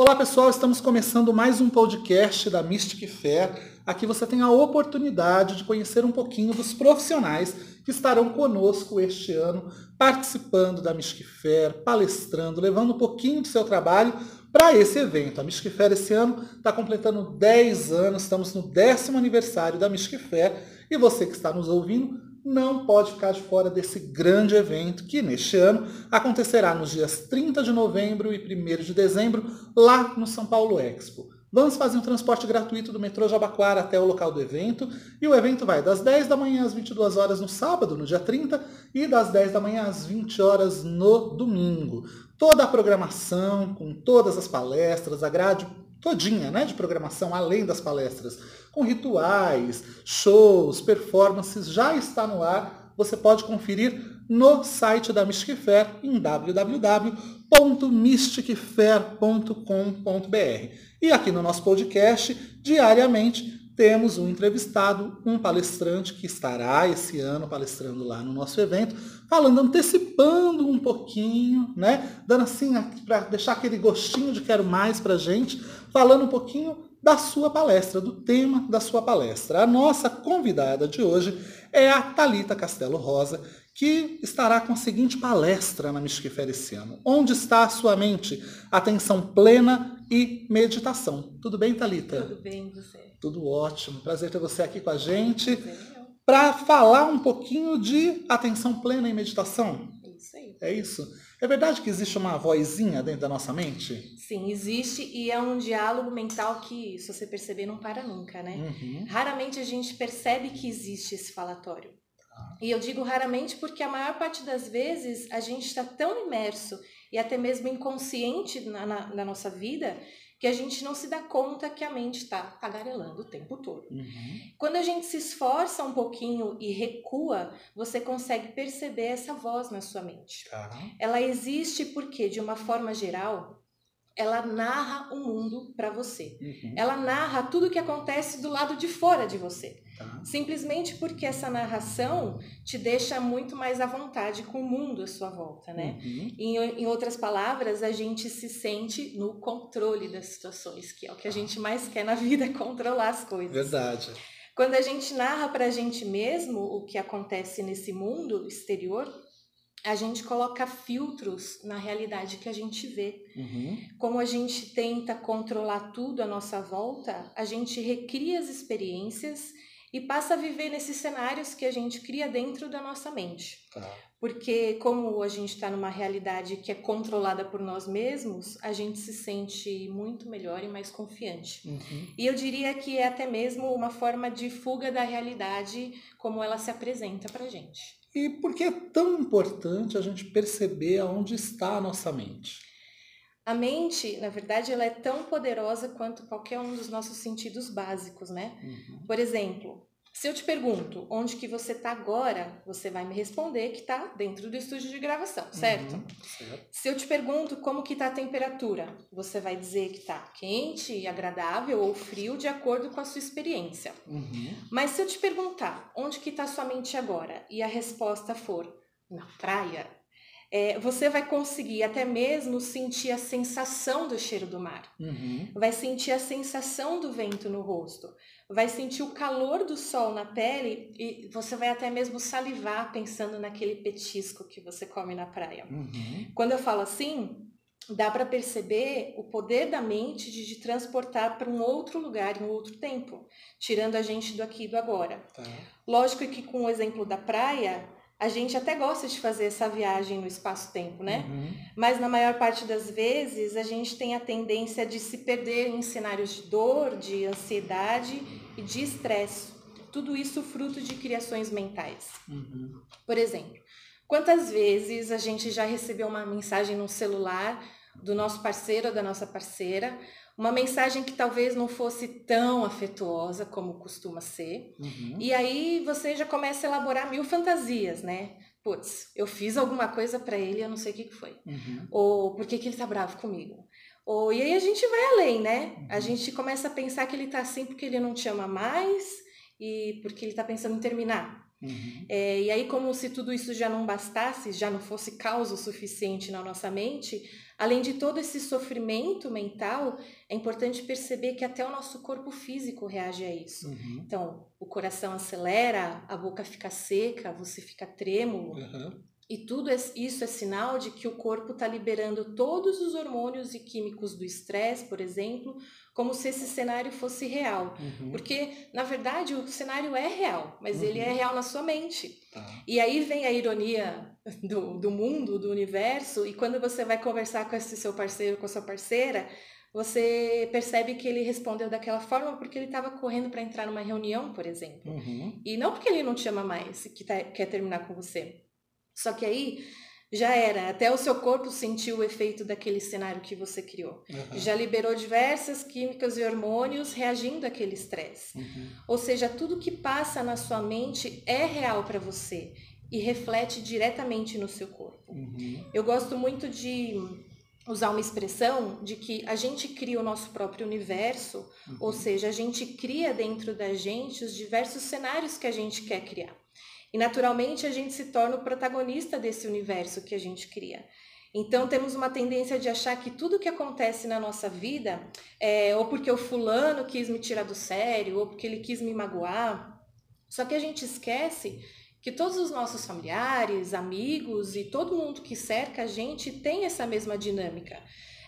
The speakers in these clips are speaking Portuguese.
Olá pessoal, estamos começando mais um podcast da Mystic Fair. Aqui você tem a oportunidade de conhecer um pouquinho dos profissionais que estarão conosco este ano, participando da Mystic Fair, palestrando, levando um pouquinho do seu trabalho para esse evento. A Mystic Fair esse ano está completando 10 anos, estamos no décimo aniversário da Mystic Fair e você que está nos ouvindo não pode ficar de fora desse grande evento que neste ano acontecerá nos dias 30 de novembro e 1 de dezembro lá no São Paulo Expo. Vamos fazer um transporte gratuito do metrô Jabaquara até o local do evento e o evento vai das 10 da manhã às 22 horas no sábado, no dia 30, e das 10 da manhã às 20 horas no domingo. Toda a programação, com todas as palestras, a grade todinha né, de programação, além das palestras, com rituais, shows, performances, já está no ar. Você pode conferir no site da Mystic Fair em www.mysticfair.com.br. E aqui no nosso podcast, diariamente, temos um entrevistado, um palestrante que estará esse ano palestrando lá no nosso evento, falando, antecipando um pouquinho, né? Dando assim, para deixar aquele gostinho de quero mais para gente, falando um pouquinho da sua palestra, do tema da sua palestra. A nossa convidada de hoje é a Talita Castelo Rosa, que estará com a seguinte palestra na Misquifer esse ano. Onde está a sua mente? Atenção plena e meditação. Tudo bem, Talita? Tudo bem, você? Tudo ótimo. Prazer ter você aqui com a gente. Para falar um pouquinho de atenção plena e meditação. Isso aí. É isso? É verdade que existe uma vozinha dentro da nossa mente? Sim, existe e é um diálogo mental que, se você perceber, não para nunca, né? Uhum. Raramente a gente percebe que existe esse falatório. E eu digo raramente porque a maior parte das vezes a gente está tão imerso e até mesmo inconsciente na, na, na, nossa vida que a gente não se dá conta que a mente está tagarelando o tempo todo. Uhum. Quando a gente se esforça um pouquinho e recua, você consegue perceber essa voz na sua mente. Tá. Ela existe porque, de uma forma geral, ela narra o mundo para você. Uhum. Ela narra tudo o que acontece do lado de fora de você. Tá. Simplesmente porque essa narração te deixa muito mais à vontade com o mundo à sua volta, né? Uhum. Em, em outras palavras, a gente se sente no controle das situações, que é o que a gente mais quer na vida, controlar as coisas. Verdade. Quando a gente narra para a gente mesmo o que acontece nesse mundo exterior, a gente coloca filtros na realidade que a gente vê. Uhum. Como a gente tenta controlar tudo à nossa volta, a gente recria as experiências e passa a viver nesses cenários que a gente cria dentro da nossa mente. Tá. Porque, como a gente está numa realidade que é controlada por nós mesmos, a gente se sente muito melhor e mais confiante. Uhum. E eu diria que é até mesmo uma forma de fuga da realidade como ela se apresenta para gente. E por que é tão importante a gente perceber aonde está a nossa mente? A mente, na verdade, ela é tão poderosa quanto qualquer um dos nossos sentidos básicos, né? Uhum. Por exemplo, se eu te pergunto onde que você está agora, você vai me responder que está dentro do estúdio de gravação, certo? Uhum. certo. Se eu te pergunto como que está a temperatura, você vai dizer que está quente, agradável ou frio de acordo com a sua experiência. Uhum. Mas se eu te perguntar onde que está sua mente agora e a resposta for na praia, é, você vai conseguir até mesmo sentir a sensação do cheiro do mar, Uhum. vai sentir a sensação do vento no rosto, vai sentir o calor do sol na pele e você vai até mesmo salivar pensando naquele petisco que você come na praia. Uhum. Quando eu falo assim, dá para perceber o poder da mente de te transportar para um outro lugar, em um outro tempo, tirando a gente do aqui e do agora. Tá. Lógico que com o exemplo da praia, a gente até gosta de fazer essa viagem no espaço-tempo, né? Uhum. Mas na maior parte das vezes a gente tem a tendência de se perder em cenários de dor, de ansiedade e de estresse. Tudo isso fruto de criações mentais. Uhum. Por exemplo, quantas vezes a gente já recebeu uma mensagem no celular do nosso parceiro ou da nossa parceira, uma mensagem que talvez não fosse tão afetuosa como costuma ser, Uhum. e aí você já começa a elaborar mil fantasias, né? Putz, eu fiz alguma coisa para ele, eu não sei o que, que foi. Uhum. Ou por que, que ele tá bravo comigo? Ou, e aí a gente vai além, né? A Uhum. gente começa a pensar que ele tá assim porque ele não te ama mais e porque ele tá pensando em terminar. Uhum. É, e aí, como se tudo isso já não bastasse, já não fosse causa o suficiente na nossa mente, Além de todo esse sofrimento mental, é importante perceber que até o nosso corpo físico reage a isso. Uhum. Então, o coração acelera, a boca fica seca, você fica trêmulo. Uhum. E tudo isso é sinal de que o corpo está liberando todos os hormônios e químicos do estresse, por exemplo, como se esse cenário fosse real. Uhum. Porque, na verdade, o cenário é real, mas Uhum. ele é real na sua mente. Tá. E aí vem a ironia do, do mundo, do universo, e quando você vai conversar com esse seu parceiro, com a sua parceira, você percebe que ele respondeu daquela forma porque ele estava correndo para entrar numa reunião, por exemplo. Uhum. E não porque ele não te ama mais, que tá- quer terminar com você. Só que aí já era, até o seu corpo sentiu o efeito daquele cenário que você criou. Uhum. Já liberou diversas químicas e hormônios reagindo àquele estresse. Uhum. Ou seja, tudo que passa na sua mente é real para você e reflete diretamente no seu corpo. Uhum. Eu gosto muito de usar uma expressão de que a gente cria o nosso próprio universo, Uhum. ou seja, a gente cria dentro da gente os diversos cenários que a gente quer criar. E naturalmente a gente se torna o protagonista desse universo que a gente cria. Então temos uma tendência de achar que tudo que acontece na nossa vida é ou porque o fulano quis me tirar do sério, ou porque ele quis me magoar. Só que a gente esquece que todos os nossos familiares, amigos e todo mundo que cerca a gente tem essa mesma dinâmica.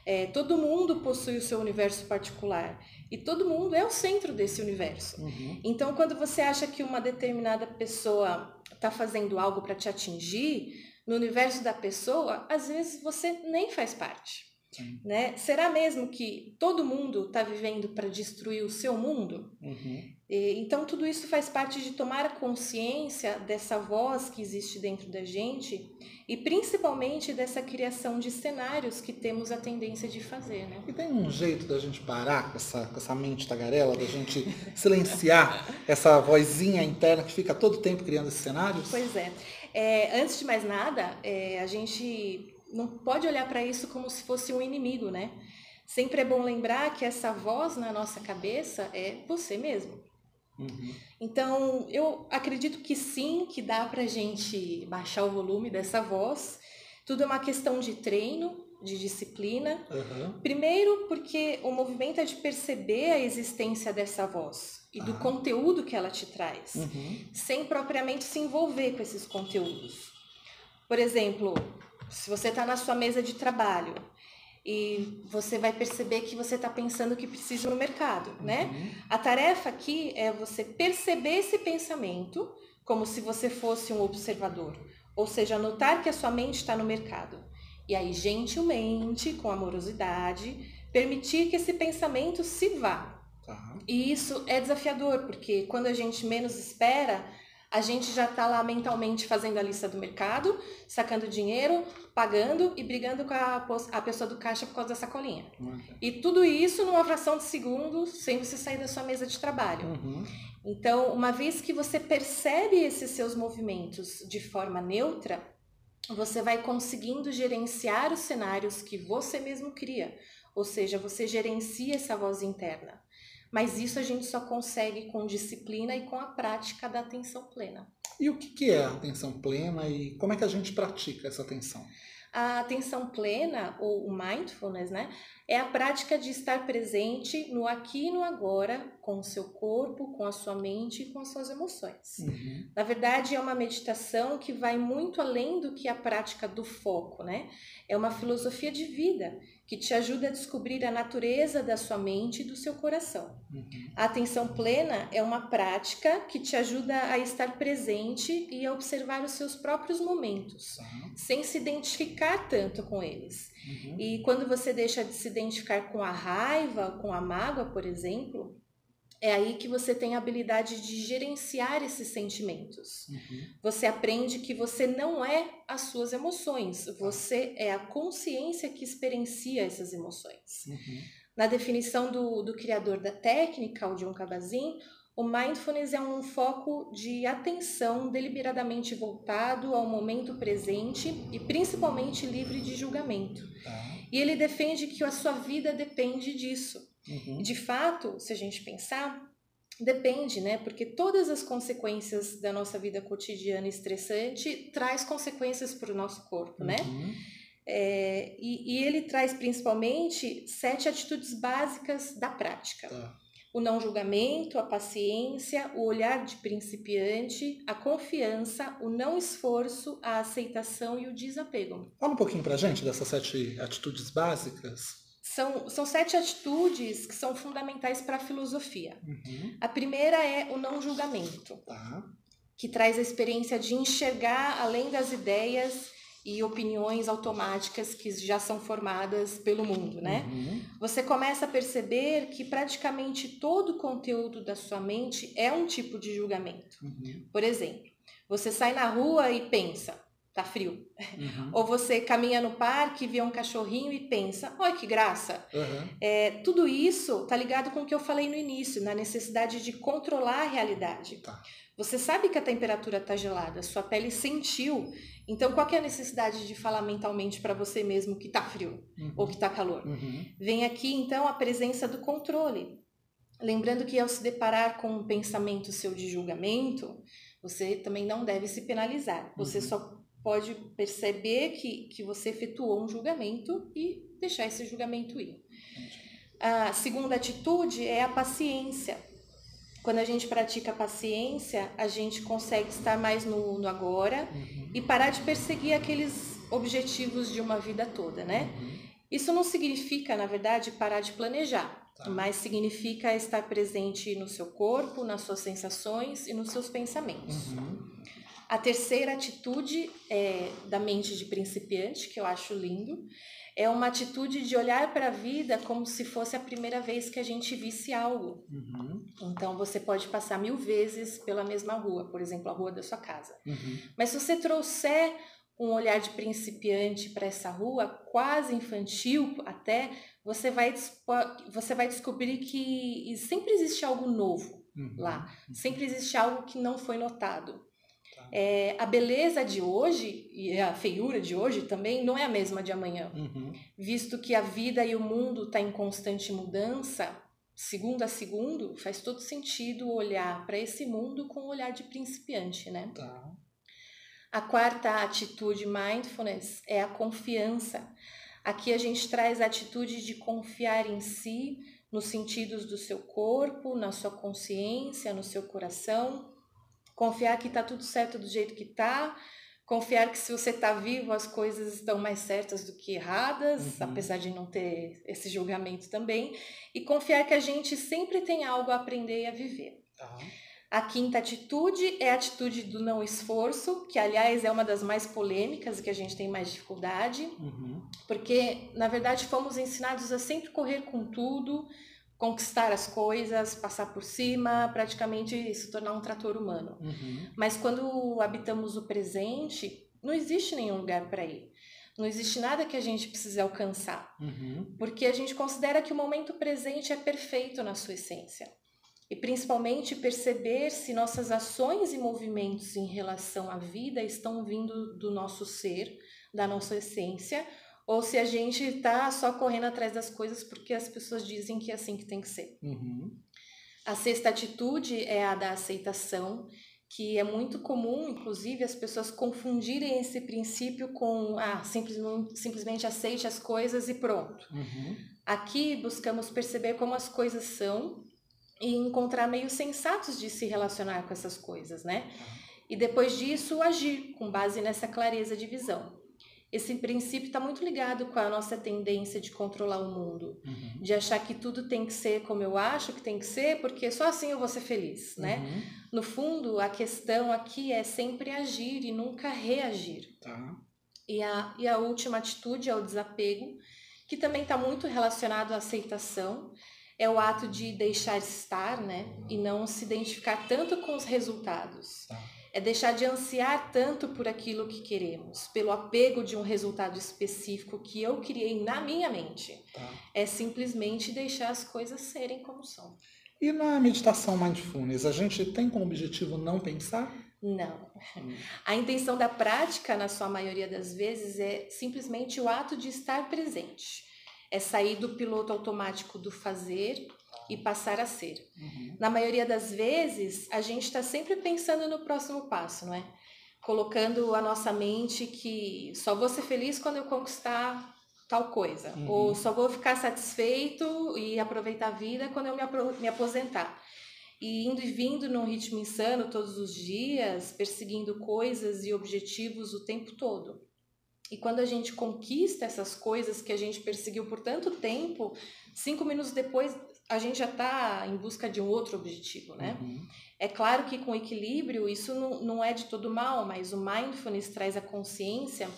É, todo mundo possui o seu universo particular e todo mundo é o centro desse universo. Uhum. Então, quando você acha que uma determinada pessoa está fazendo algo para te atingir, no universo da pessoa, às vezes você nem faz parte. Sim. Né? Será mesmo que todo mundo está vivendo para destruir o seu mundo? Uhum. E, Então, tudo isso faz parte de tomar consciência dessa voz que existe dentro da gente e principalmente dessa criação de cenários que temos a tendência de fazer, né? E tem um jeito da gente parar com essa, com essa mente tagarela, da gente silenciar essa vozinha interna que fica todo tempo criando esses cenários? Pois é. É, antes de mais nada, é, a gente não pode olhar para isso como se fosse um inimigo, né? Sempre é bom lembrar que essa voz na nossa cabeça é você mesmo. Uhum. Então, eu acredito que sim, que dá pra gente baixar o volume dessa voz. Tudo é uma questão de treino, de disciplina. Uhum. Primeiro, porque o movimento é de perceber a existência dessa voz e do Ah. conteúdo que ela te traz, Uhum. sem propriamente se envolver com esses conteúdos. Por exemplo, se você está na sua mesa de trabalho e você vai perceber que você está pensando que precisa no mercado, né? Uhum. A tarefa aqui é você perceber esse pensamento como se você fosse um observador, ou seja, notar que a sua mente está no mercado. E aí, gentilmente, com amorosidade, permitir que esse pensamento se vá. Tá. E isso é desafiador, porque quando a gente menos espera, a gente já está lá mentalmente fazendo a lista do mercado, sacando dinheiro, pagando e brigando com a, a pessoa do caixa por causa da sacolinha. Ok. E tudo isso numa fração de segundo, sem você sair da sua mesa de trabalho. Uhum. Então, uma vez que você percebe esses seus movimentos de forma neutra, você vai conseguindo gerenciar os cenários que você mesmo cria. Ou seja, você gerencia essa voz interna. Mas isso a gente só consegue com disciplina e com a prática da atenção plena. E o que é a atenção plena e como é que a gente pratica essa atenção? A atenção plena, ou o mindfulness, né, é a prática de estar presente no aqui e no agora, com o seu corpo, com a sua mente e com as suas emoções. Uhum. Na verdade, é uma meditação que vai muito além do que a prática do foco, né? É uma filosofia de vida que te ajuda a descobrir a natureza da sua mente e do seu coração. Uhum. A atenção plena é uma prática que te ajuda a estar presente e a observar os seus próprios momentos, Tá. sem se identificar tanto com eles. Uhum. E quando você deixa de se identificar com a raiva, com a mágoa, por exemplo, é aí que você tem a habilidade de gerenciar esses sentimentos. Uhum. Você aprende que você não é as suas emoções, você é a consciência que experiencia essas emoções. Uhum. Na definição do, do criador da técnica, o John Kabat-Zinn, o mindfulness é um foco de atenção deliberadamente voltado ao momento presente e principalmente livre de julgamento. Tá. E ele defende que a sua vida depende disso. Uhum. De fato, se a gente pensar, depende, né? Porque todas as consequências da nossa vida cotidiana estressante traz consequências para o nosso corpo, né? Uhum. É, e, e, ele traz principalmente sete atitudes básicas da prática. Tá. O não julgamento, a paciência, o olhar de principiante, a confiança, o não esforço, a aceitação e o desapego. Fala um pouquinho pra gente dessas sete atitudes básicas. São, são sete atitudes que são fundamentais para a filosofia. Uhum. A primeira é o não julgamento, tá. que traz a experiência de enxergar além das ideias e opiniões automáticas que já são formadas pelo mundo, né? Uhum. Você começa a perceber que praticamente todo o conteúdo da sua mente é um tipo de julgamento. Uhum. Por exemplo, você sai na rua e pensa, tá frio. Uhum. Ou você caminha no parque, vê um cachorrinho e pensa, olha que graça. Uhum. É, tudo isso tá ligado com o que eu falei no início, na necessidade de controlar a realidade. Tá. Você sabe que a temperatura está gelada, sua pele sentiu. Então, qual é a necessidade de falar mentalmente para você mesmo que está frio uhum. ou que está calor? Uhum. Vem aqui, então, a presença do controle. Lembrando que ao se deparar com um pensamento seu de julgamento, você também não deve se penalizar. Você uhum. só pode perceber que, que você efetuou um julgamento e deixar esse julgamento ir. A segunda atitude é a paciência quando a gente pratica a paciência, a gente consegue estar mais no, no agora uhum. e parar de perseguir aqueles objetivos de uma vida toda, né? Uhum. Isso não significa, na verdade, parar de planejar, tá. mas significa estar presente no seu corpo, nas suas sensações e nos seus pensamentos. Uhum. A terceira atitude é da mente de principiante, que eu acho lindo, é uma atitude de olhar para a vida como se fosse a primeira vez que a gente visse algo. Uhum. Então você pode passar mil vezes pela mesma rua, por exemplo, a rua da sua casa. Uhum. Mas se você trouxer um olhar de principiante para essa rua, quase infantil até, você vai, você vai descobrir que sempre existe algo novo uhum. lá, sempre existe algo que não foi notado. É, a beleza de hoje e a feiura de hoje também não é a mesma de amanhã. Uhum. Visto que a vida e o mundo está em constante mudança, segundo a segundo, faz todo sentido olhar para esse mundo com um olhar de principiante, né? Tá. A quarta atitude mindfulness é a confiança. Aqui a gente traz a atitude de confiar em si, nos sentidos do seu corpo, na sua consciência, no seu coração Confiar que está tudo certo do jeito que está. Confiar que se você está vivo, as coisas estão mais certas do que erradas, uhum. apesar de não ter esse julgamento também. E confiar que a gente sempre tem algo a aprender e a viver. Uhum. A quinta atitude é a atitude do não esforço, que aliás é uma das mais polêmicas e que a gente tem mais dificuldade, uhum. porque na verdade fomos ensinados a sempre correr com tudo, conquistar as coisas, passar por cima, praticamente se tornar um trator humano. Uhum. Mas quando habitamos o presente, não existe nenhum lugar para ir. Não existe nada que a gente precise alcançar. Uhum. Porque a gente considera que o momento presente é perfeito na sua essência. E principalmente perceber se nossas ações e movimentos em relação à vida estão vindo do nosso ser, da nossa essência, ou se a gente está só correndo atrás das coisas porque as pessoas dizem que é assim que tem que ser. Uhum. A sexta atitude é a da aceitação, que é muito comum, inclusive, as pessoas confundirem esse princípio com ah, simplesmente, simplesmente aceite as coisas e pronto. Uhum. Aqui buscamos perceber como as coisas são e encontrar meios sensatos de se relacionar com essas coisas, né? E depois disso, agir com base nessa clareza de visão esse princípio está muito ligado com a nossa tendência de controlar o mundo, uhum. de achar que tudo tem que ser como eu acho que tem que ser, porque só assim eu vou ser feliz, né? Uhum. No fundo, a questão aqui é sempre agir e nunca reagir. Tá. E, a, e a última atitude é o desapego, que também está muito relacionado à aceitação, é o ato de deixar estar, né? E não se identificar tanto com os resultados. Tá é deixar de ansiar tanto por aquilo que queremos, pelo apego de um resultado específico que eu criei na minha mente. Tá. É simplesmente deixar as coisas serem como são. E na meditação mindfulness, a gente tem como objetivo não pensar? Não. Hum. A intenção da prática, na sua maioria das vezes, é simplesmente o ato de estar presente. É sair do piloto automático do fazer e passar a ser. Uhum. Na maioria das vezes, a gente está sempre pensando no próximo passo, não é? colocando a nossa mente que só vou ser feliz quando eu conquistar tal coisa, uhum. ou só vou ficar satisfeito e aproveitar a vida quando eu me, me aposentar. E indo e vindo num ritmo insano todos os dias, perseguindo coisas e objetivos o tempo todo. E quando a gente conquista essas coisas que a gente perseguiu por tanto tempo, cinco minutos depois a gente já está em busca de um outro objetivo, né? Uhum. É claro que com equilíbrio isso não, não é de todo mal, mas o mindfulness traz a consciência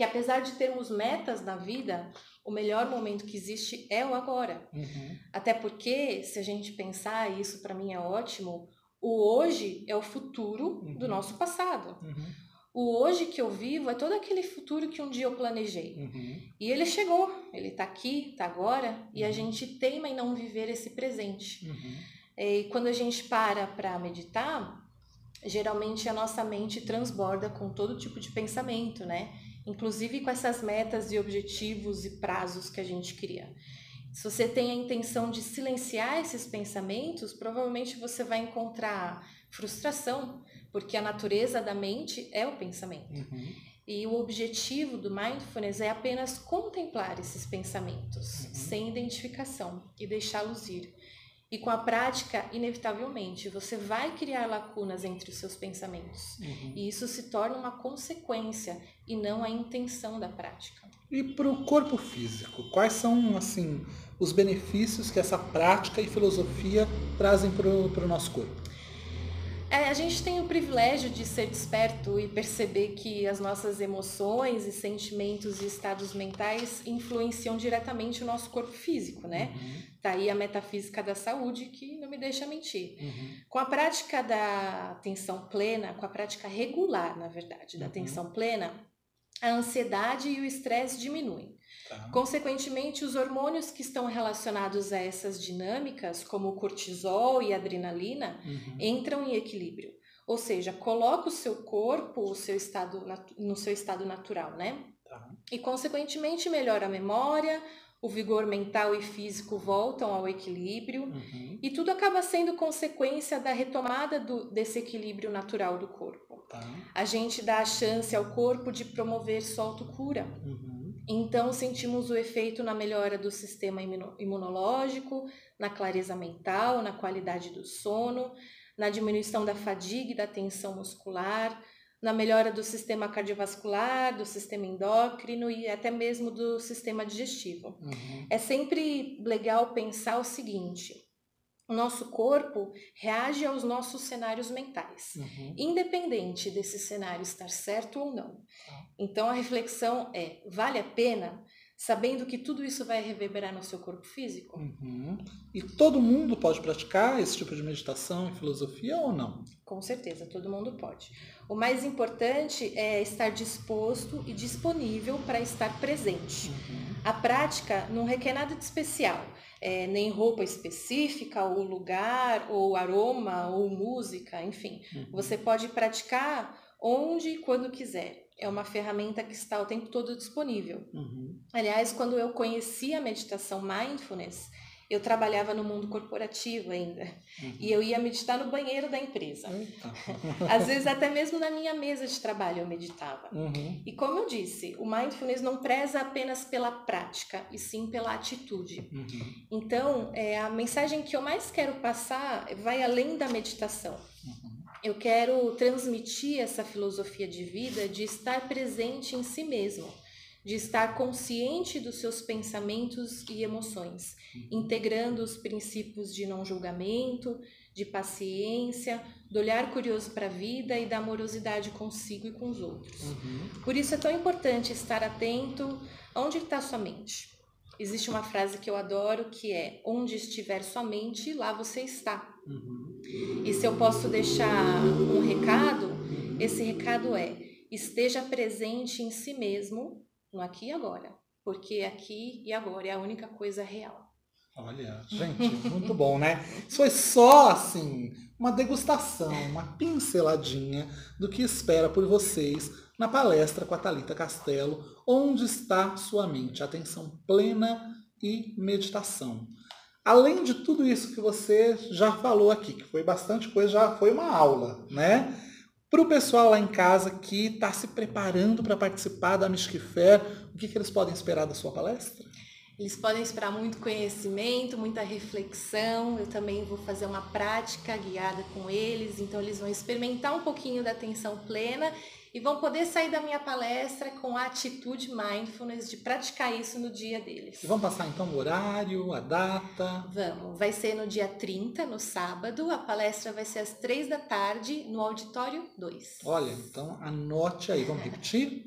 que apesar de termos metas na vida, o melhor momento que existe é o agora. Uhum. Até porque, se a gente pensar, e isso para mim é ótimo, o hoje é o futuro uhum. do nosso passado. Uhum. O hoje que eu vivo é todo aquele futuro que um dia eu planejei. Uhum. E ele chegou, ele está aqui, está agora, e a uhum. gente teima em não viver esse presente. Uhum. E quando a gente para para meditar, geralmente a nossa mente transborda com todo tipo de pensamento, né? Inclusive com essas metas e objetivos e prazos que a gente cria. Se você tem a intenção de silenciar esses pensamentos, provavelmente você vai encontrar frustração, porque a natureza da mente é o pensamento. Uhum. E o objetivo do mindfulness é apenas contemplar esses pensamentos, uhum. sem identificação, e deixá-los ir. E com a prática, inevitavelmente, você vai criar lacunas entre os seus pensamentos. Uhum. E isso se torna uma consequência e não a intenção da prática. E para o corpo físico, quais são assim os benefícios que essa prática e filosofia trazem para o nosso corpo? É, a gente tem o privilégio de ser desperto e perceber que as nossas emoções e sentimentos e estados mentais influenciam diretamente o nosso corpo físico, né? Uhum. Tá aí a metafísica da saúde que não me deixa mentir. Uhum. Com a prática da atenção plena, com a prática regular, na verdade, da uhum. atenção plena, a ansiedade e o estresse diminuem. Tá. Consequentemente, os hormônios que estão relacionados a essas dinâmicas, como o cortisol e a adrenalina, uhum. entram em equilíbrio. Ou seja, coloca o seu corpo o seu estado, no seu estado natural, né? Tá. E, consequentemente, melhora a memória, o vigor mental e físico voltam ao equilíbrio uhum. e tudo acaba sendo consequência da retomada do, desse equilíbrio natural do corpo. Tá. A gente dá a chance ao corpo de promover sua autocura. Uhum. Então, sentimos o efeito na melhora do sistema imunológico, na clareza mental, na qualidade do sono, na diminuição da fadiga e da tensão muscular, na melhora do sistema cardiovascular, do sistema endócrino e até mesmo do sistema digestivo. Uhum. É sempre legal pensar o seguinte: o nosso corpo reage aos nossos cenários mentais, uhum. independente desse cenário estar certo ou não. Tá. Então a reflexão é: vale a pena? Sabendo que tudo isso vai reverberar no seu corpo físico? Uhum. E todo mundo pode praticar esse tipo de meditação e filosofia ou não? Com certeza, todo mundo pode. O mais importante é estar disposto e disponível para estar presente. Uhum. A prática não requer nada de especial é, nem roupa específica, ou lugar, ou aroma, ou música, enfim. Uhum. Você pode praticar onde e quando quiser. É uma ferramenta que está o tempo todo disponível. Uhum. Aliás, quando eu conheci a meditação mindfulness, eu trabalhava no mundo corporativo ainda. Uhum. E eu ia meditar no banheiro da empresa. Às vezes, até mesmo na minha mesa de trabalho, eu meditava. Uhum. E como eu disse, o mindfulness não preza apenas pela prática, e sim pela atitude. Uhum. Então, é, a mensagem que eu mais quero passar vai além da meditação. Uhum. Eu quero transmitir essa filosofia de vida de estar presente em si mesmo de estar consciente dos seus pensamentos e emoções, uhum. integrando os princípios de não julgamento, de paciência, do olhar curioso para a vida e da amorosidade consigo e com os outros. Uhum. Por isso é tão importante estar atento aonde está sua mente. Existe uma frase que eu adoro que é: onde estiver sua mente, lá você está. Uhum. E se eu posso deixar um recado, esse recado é: esteja presente em si mesmo no aqui e agora, porque aqui e agora é a única coisa real. Olha, gente, muito bom, né? Isso foi só assim uma degustação, uma pinceladinha do que espera por vocês na palestra com a Talita Castelo, onde está sua mente, atenção plena e meditação. Além de tudo isso que você já falou aqui, que foi bastante coisa, já foi uma aula, né? Para o pessoal lá em casa que está se preparando para participar da Fair, o que, que eles podem esperar da sua palestra? Eles podem esperar muito conhecimento, muita reflexão. Eu também vou fazer uma prática guiada com eles, então eles vão experimentar um pouquinho da atenção plena e vão poder sair da minha palestra com a atitude mindfulness de praticar isso no dia deles. E vamos passar então o horário, a data? Vamos. Vai ser no dia 30, no sábado. A palestra vai ser às 3 da tarde no auditório 2. Olha, então anote aí, vamos repetir?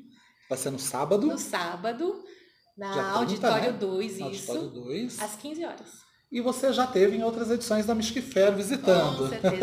Vai ser no sábado? No sábado, na 30, auditório né? 2, isso. Auditório 2. Às 15 horas e você já teve em outras edições da Fair visitando. Com certeza.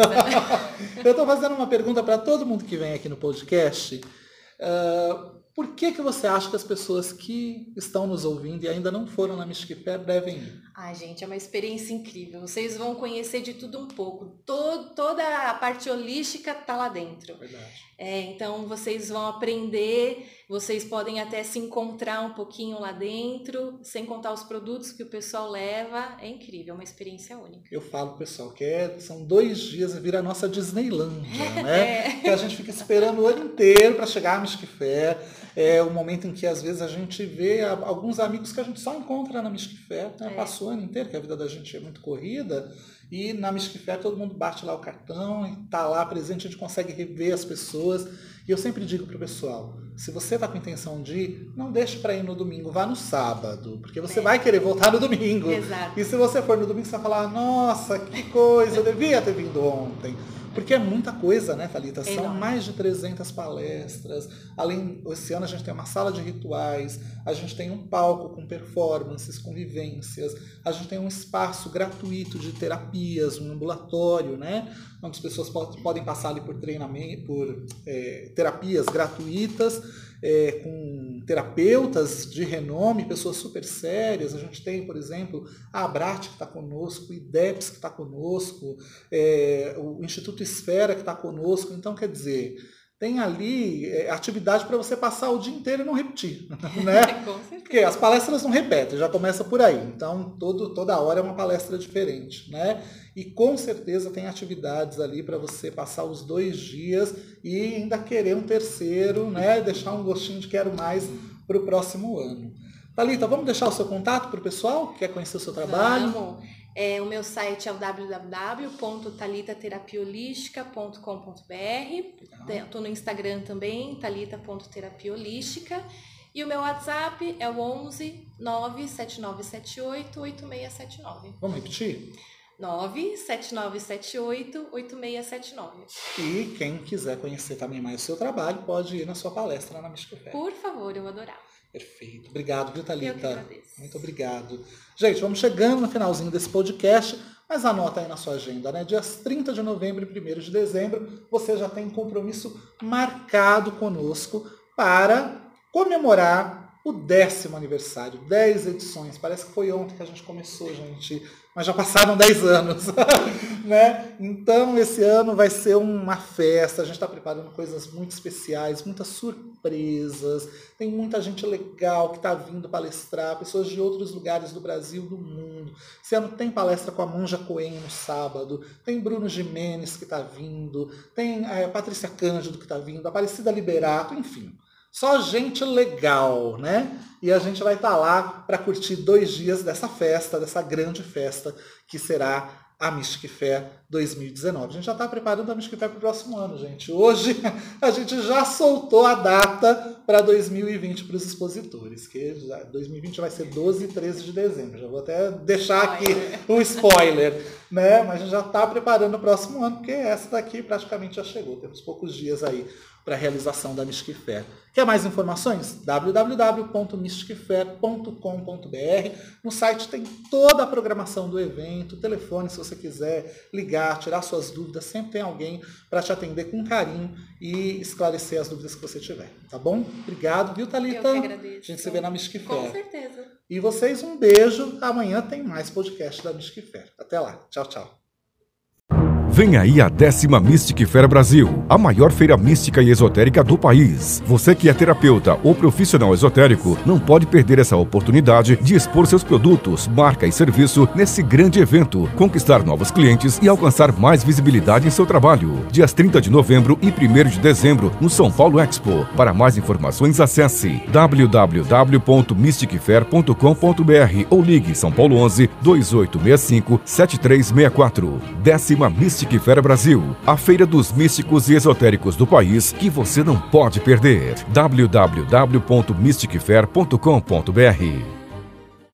eu estou fazendo uma pergunta para todo mundo que vem aqui no podcast. Uh, por que, que você acha que as pessoas que estão nos ouvindo e ainda não foram na Fair devem ir? Ai, gente, é uma experiência incrível. Vocês vão conhecer de tudo um pouco. Todo, toda a parte holística está lá dentro. Verdade. É, então, vocês vão aprender vocês podem até se encontrar um pouquinho lá dentro, sem contar os produtos que o pessoal leva. É incrível, é uma experiência única. Eu falo, pessoal, que é, são dois dias e vira a nossa Disneylândia, né? É. Que a gente fica esperando o ano inteiro para chegar a Mystic Fair. É o momento em que, às vezes, a gente vê alguns amigos que a gente só encontra na Fair. Né? É. Passou o ano inteiro, que a vida da gente é muito corrida. E na Mystic Fair todo mundo bate lá o cartão e tá lá presente, a gente consegue rever as pessoas. E eu sempre digo para o pessoal, se você está com intenção de ir, não deixe para ir no domingo, vá no sábado, porque você é. vai querer voltar no domingo. Exato. E se você for no domingo, você vai falar, nossa, que coisa, eu devia ter vindo ontem. Porque é muita coisa, né, Thalita? São Enorme. mais de 300 palestras. Além, esse ano a gente tem uma sala de rituais, a gente tem um palco com performances, com vivências, a gente tem um espaço gratuito de terapias, um ambulatório, né? Onde as pessoas podem passar ali por treinamento, por é, terapias gratuitas é, com terapeutas de renome, pessoas super sérias. A gente tem, por exemplo, a Abrat que está conosco, o IDEPS que está conosco, é, o Instituto Esfera que está conosco. Então, quer dizer, tem ali é, atividade para você passar o dia inteiro e não repetir, né? Porque as palestras não repetem, já começa por aí. Então, todo, toda hora é uma palestra diferente, né? E com certeza tem atividades ali para você passar os dois dias e ainda querer um terceiro, né? Deixar um gostinho de quero mais para o próximo ano. Thalita, vamos deixar o seu contato para o pessoal que quer conhecer o seu trabalho? Vamos. É, o meu site é o www.talitaterapiaholística.com.br. Estou no Instagram também, talita.terapiaholística. E o meu WhatsApp é o 11 97978 8679. Vamos repetir? 97978 8679. E quem quiser conhecer também mais o seu trabalho, pode ir na sua palestra na Mística Por favor, eu adorar. Perfeito. Obrigado, viu, Thalita? Muito obrigado. Gente, vamos chegando no finalzinho desse podcast, mas anota aí na sua agenda, né? Dias 30 de novembro e 1 de dezembro, você já tem compromisso marcado conosco para comemorar o décimo aniversário, 10 edições. Parece que foi ontem que a gente começou, gente mas já passaram 10 anos. né? Então, esse ano vai ser uma festa, a gente está preparando coisas muito especiais, muitas surpresas, tem muita gente legal que está vindo palestrar, pessoas de outros lugares do Brasil, do mundo. Esse ano tem palestra com a Monja Coen no sábado, tem Bruno Jimenez que está vindo, tem a Patrícia Cândido que está vindo, Aparecida Liberato, enfim. Só gente legal, né? E a gente vai estar tá lá para curtir dois dias dessa festa, dessa grande festa que será a Mystic Fair 2019. A gente já está preparando a Mystic Fair para o próximo ano, gente. Hoje a gente já soltou a data para 2020 para os expositores, que já, 2020 vai ser 12 e 13 de dezembro. Já vou até deixar aqui o spoiler, né? Mas a gente já está preparando o próximo ano, porque essa daqui praticamente já chegou. Temos poucos dias aí para a realização da Mystic Fair. Quer mais informações? www.mysticfair.com.br. No site tem toda a programação do evento, telefone se você quiser ligar, tirar suas dúvidas, sempre tem alguém para te atender com carinho e esclarecer as dúvidas que você tiver. Tá bom? Obrigado, viu, Thalita? Eu que agradeço. A gente se vê na Mystic Fair. Com certeza. E vocês, um beijo. Amanhã tem mais podcast da Mystic Fair. Até lá. Tchau, tchau. Vem aí a décima Mystic Fair Brasil, a maior feira mística e esotérica do país. Você que é terapeuta ou profissional esotérico não pode perder essa oportunidade de expor seus produtos, marca e serviço nesse grande evento, conquistar novos clientes e alcançar mais visibilidade em seu trabalho. Dias 30 de novembro e 1 de dezembro no São Paulo Expo. Para mais informações acesse www.mysticfair.com.br ou ligue São Paulo 11 2865 7364. Décima Mystic Fair Brasil, a feira dos místicos e esotéricos do país que você não pode perder. www.mysticfair.com.br